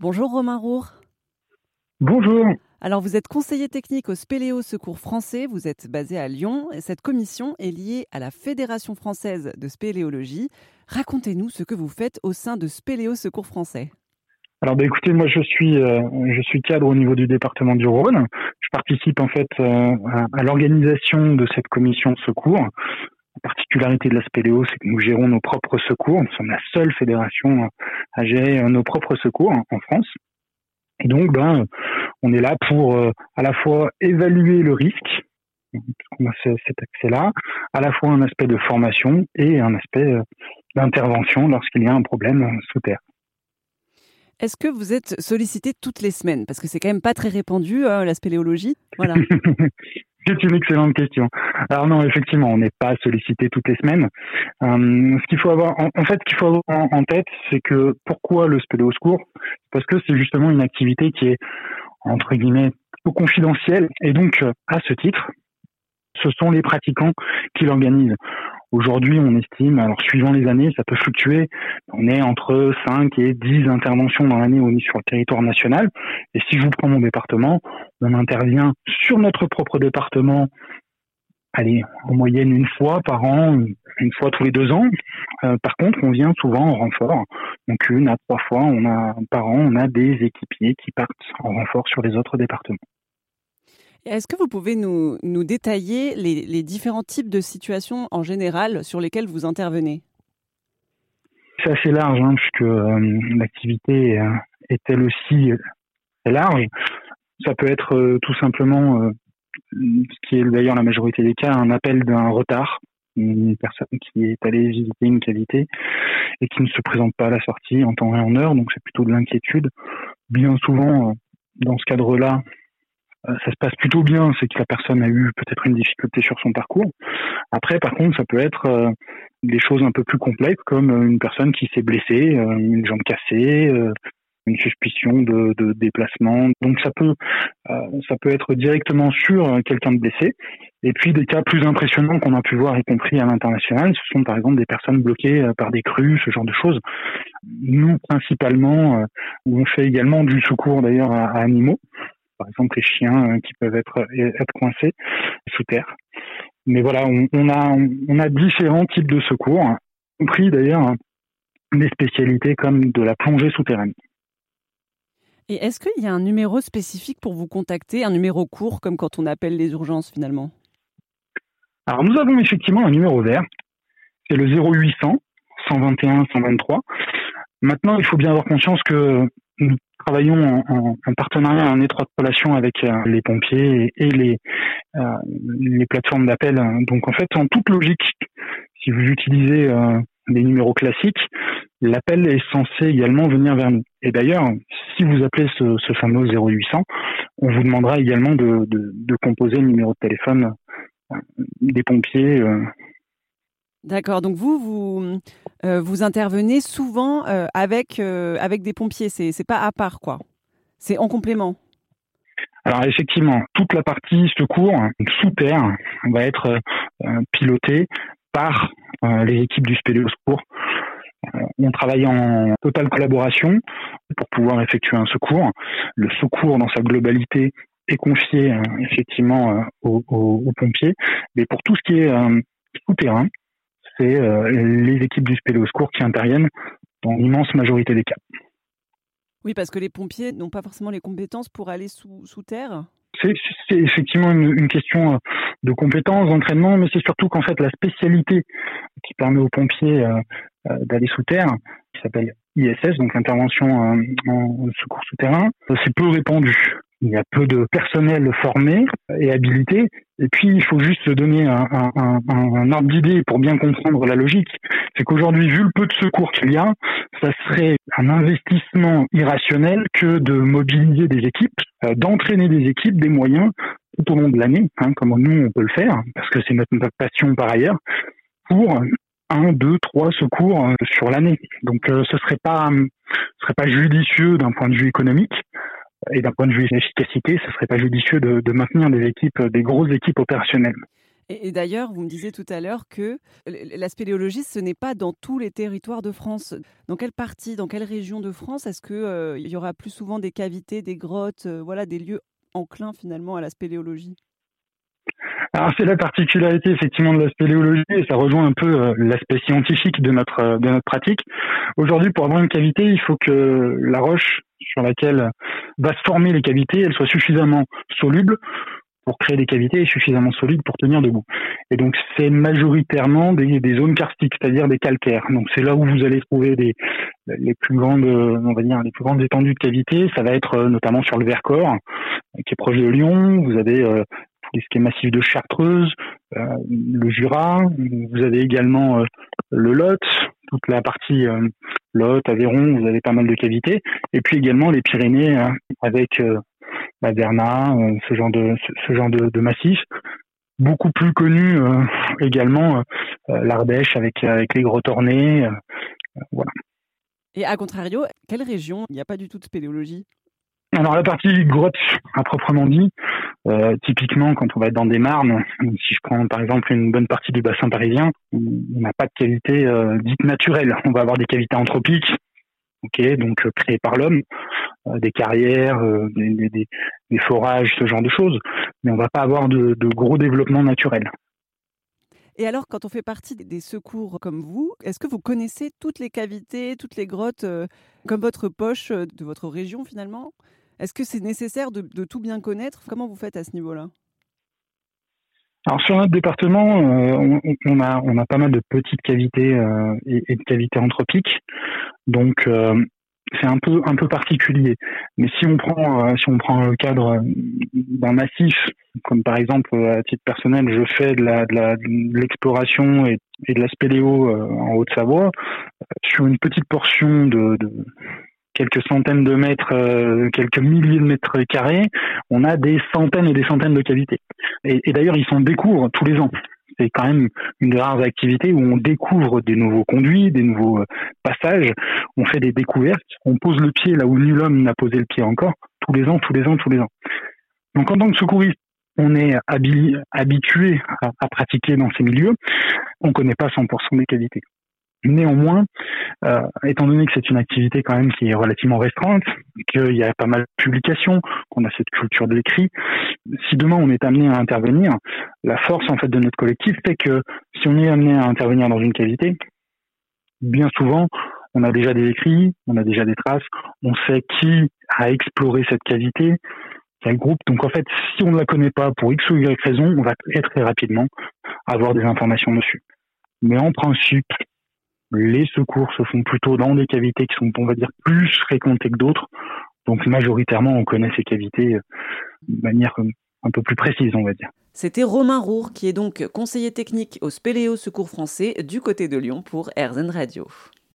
Bonjour Romain Roure. Bonjour. Alors vous êtes conseiller technique au Spéléo Secours français, vous êtes basé à Lyon et cette commission est liée à la Fédération française de spéléologie. Racontez-nous ce que vous faites au sein de Spéléo Secours français. Alors bah, écoutez, moi je suis euh, je suis cadre au niveau du département du Rhône. Je participe en fait euh, à, l'organisation de cette commission secours. La particularité de la Spéléo, c'est que nous gérons nos propres secours. Nous sommes la seule fédération à gérer euh, nos propres secours en France. Et donc, ben, on est là pour euh, à la fois évaluer le risque, puisqu'on a cet accès-là, à la fois un aspect de formation et un aspect euh, d'intervention lorsqu'il y a un problème euh, sous terre. Est-ce que vous êtes sollicité toutes les semaines? Parce que c'est quand même pas très répandu, hein, la spéléologie. Voilà. C'est une excellente question. Alors non, effectivement, on n'est pas sollicité toutes les semaines. Euh, ce qu'il faut avoir, en, fait, ce qu'il faut avoir en, tête, c'est que pourquoi le spéléo secours? Parce que c'est justement une activité qui est entre guillemets plutôt confidentielle, et donc à ce titre, ce sont les pratiquants qui l'organisent. Aujourd'hui, on estime, alors suivant les années, ça peut fluctuer, on est entre 5 et 10 interventions dans l'année sur le territoire national. Et si je vous prends mon département, on intervient sur notre propre département, allez, en moyenne une fois par an, une fois tous les deux ans. Euh, par contre, on vient souvent en renfort. Donc une à trois fois on a, par an, on a des équipiers qui partent en renfort sur les autres départements. Est-ce que vous pouvez nous, détailler les, différents types de situations en général sur lesquelles vous intervenez? C'est assez large, hein, puisque euh, l'activité euh, est elle aussi très large. Ça peut être euh, tout simplement, ce qui est d'ailleurs la majorité des cas, un appel d'un retard, une personne qui est allée visiter une qualité et qui ne se présente pas à la sortie en temps et en heure, donc c'est plutôt de l'inquiétude. Bien souvent, dans ce cadre-là, euh, ça se passe plutôt bien, c'est que la personne a eu peut-être une difficulté sur son parcours. Après, par contre, ça peut être euh, des choses un peu plus complexes, comme euh, une personne qui s'est blessée, une jambe cassée, une suspicion de, de, déplacement. Donc ça peut, ça peut être directement sur quelqu'un de blessé. Et puis des cas plus impressionnants qu'on a pu voir, y compris à l'international, ce sont par exemple des personnes bloquées par des crues, ce genre de choses. Nous, principalement, on fait également du secours d'ailleurs à animaux par exemple les chiens euh, qui peuvent être, être coincés sous terre. Mais voilà, on, a, on a différents types de secours, y compris d'ailleurs des spécialités comme de la plongée souterraine. Et est-ce qu'il y a un numéro spécifique pour vous contacter, un numéro court comme quand on appelle les urgences finalement? Alors nous avons effectivement un numéro vert, c'est le 0800 121 123. Maintenant, il faut bien avoir conscience que nous travaillons en, partenariat, en étroite relation avec euh, les pompiers et, les, euh, les plateformes d'appel. Donc en fait, en toute logique, si vous utilisez euh, des numéros classiques, l'appel est censé également venir vers nous. Et d'ailleurs, si vous appelez ce, ce, fameux 0800, on vous demandera également de, de, de composer le numéro de téléphone des pompiers D'accord. Donc vous, vous, euh, intervenez souvent euh, avec, euh, avec des pompiers. C'est, c'est pas à part, quoi. C'est en complément. Alors effectivement, toute la partie secours sous terre va être pilotée par les équipes du SPDO Secours. on travaille en totale collaboration pour pouvoir effectuer un secours. Le secours dans sa globalité est confié effectivement aux, aux, pompiers, mais pour tout ce qui est souterrain, c'est euh, les équipes du spéléo secours qui interviennent dans l'immense majorité des cas. Oui, parce que les pompiers n'ont pas forcément les compétences pour aller sous, sous terre c'est effectivement une, question euh, de compétences, d'entraînement, mais c'est surtout qu'en fait la spécialité qui permet aux pompiers euh, d'aller sous terre, qui s'appelle ISS, donc intervention en secours souterrain, c'est peu répandu il y a peu de personnel formé et habilité. Et puis, il faut juste se donner un, un, un, ordre d'idée pour bien comprendre la logique. C'est qu'aujourd'hui, vu le peu de secours qu'il y a, ça serait un investissement irrationnel que de mobiliser des équipes, euh, d'entraîner des équipes, des moyens tout au long de l'année, hein, comme nous on peut le faire, parce que c'est notre, passion par ailleurs, pour un, deux, trois secours euh, sur l'année. Donc, euh, ce serait pas, ce serait pas judicieux d'un point de vue économique et d'un point de vue efficacité, ce serait pas judicieux de, maintenir des équipes, des grosses équipes opérationnelles. Et, d'ailleurs, vous me disiez tout à l'heure que la spéléologie, ce n'est pas dans tous les territoires de France. Dans quelle partie, dans quelle région de France est-ce qu'il euh, y aura plus souvent des cavités, des grottes, euh, voilà, des lieux enclins finalement à la spéléologie? Alors c'est la particularité effectivement de la spéléologie et ça rejoint un peu euh, l'aspect scientifique de notre de notre pratique. Aujourd'hui, pour avoir une cavité, il faut que la roche sur laquelle va se former les cavités, elle soit suffisamment soluble pour créer des cavités et suffisamment solides pour tenir debout. Et donc c'est majoritairement des, zones karstiques, c'est-à-dire des calcaires. Donc c'est là où vous allez trouver les plus grandes, on va dire, les plus grandes étendues de cavités. Ça va être euh, notamment sur le Vercors, qui est proche de Lyon. Vous avez euh, ce massif de Chartreuse, euh, le Jura. Vous avez également le Lot, toute la partie Lot, Aveyron. Vous avez pas mal de cavités. Et puis également les Pyrénées hein, avec la Verna, euh, ce genre de ce, genre de, massif. Beaucoup plus connu euh, également euh, l'Ardèche avec avec les grottes ornées, voilà. Et à contrario, quelle région? Il n'y a pas du tout de spéléologie? Alors la partie grotte à proprement dit, typiquement quand on va être dans des marnes, si je prends par exemple une bonne partie du bassin parisien, on n'a pas de cavité dite naturelle. On va avoir des cavités anthropiques, ok, donc créées par l'homme, euh, des carrières, euh, des, forages, ce genre de choses, mais on va pas avoir de, gros développement naturel. Et alors, quand on fait partie des secours comme vous, est-ce que vous connaissez toutes les cavités, toutes les grottes, euh, comme votre poche de votre région finalement? Est-ce que c'est nécessaire de, tout bien connaître? Comment vous faites à ce niveau-là? Alors sur notre département, on, a on a pas mal de petites cavités et, et, de cavités anthropiques. Donc c'est un peu un peu particulier. Mais si on prend euh, si on prend le cadre d'un massif, comme par exemple à titre personnel, je fais de la de l'exploration et, de la spéléo euh, en Haute-Savoie euh, sur une petite portion de quelques centaines de mètres, quelques milliers de mètres carrés, on a des centaines et des centaines de cavités. Et, d'ailleurs, ils s'en découvrent tous les ans c'est quand même une des rares activités où on découvre des nouveaux conduits, des nouveaux euh, passages, on fait des découvertes, on pose le pied là où nul homme n'a posé le pied encore, tous les ans, tous les ans, tous les ans. Donc en tant que secouriste, on est habitué à, pratiquer dans ces milieux, on ne connaît pas 100% des qualités. Néanmoins, euh, étant donné que c'est une activité quand même qui est relativement restreinte, qu'il y a pas mal de publications, qu'on a cette culture de l'écrit, si demain on est amené à intervenir, la force en fait de notre collectif fait que si on est amené à intervenir dans une cavité, bien souvent on a déjà des écrits, on a déjà des traces, on sait qui a exploré cette cavité, quel groupe. Donc en fait, si on ne la connaît pas pour X ou Y raison, on va très très rapidement avoir des informations dessus. Mais en principe, les secours se font plutôt dans des cavités qui sont, on va dire, plus fréquentées que d'autres. Donc majoritairement, on connaît ces cavités euh, de manière euh, un peu plus précise, on va dire. C'était Romain Roure, qui est donc conseiller technique au Spéléo Secours français du côté de Lyon pour RZN Radio.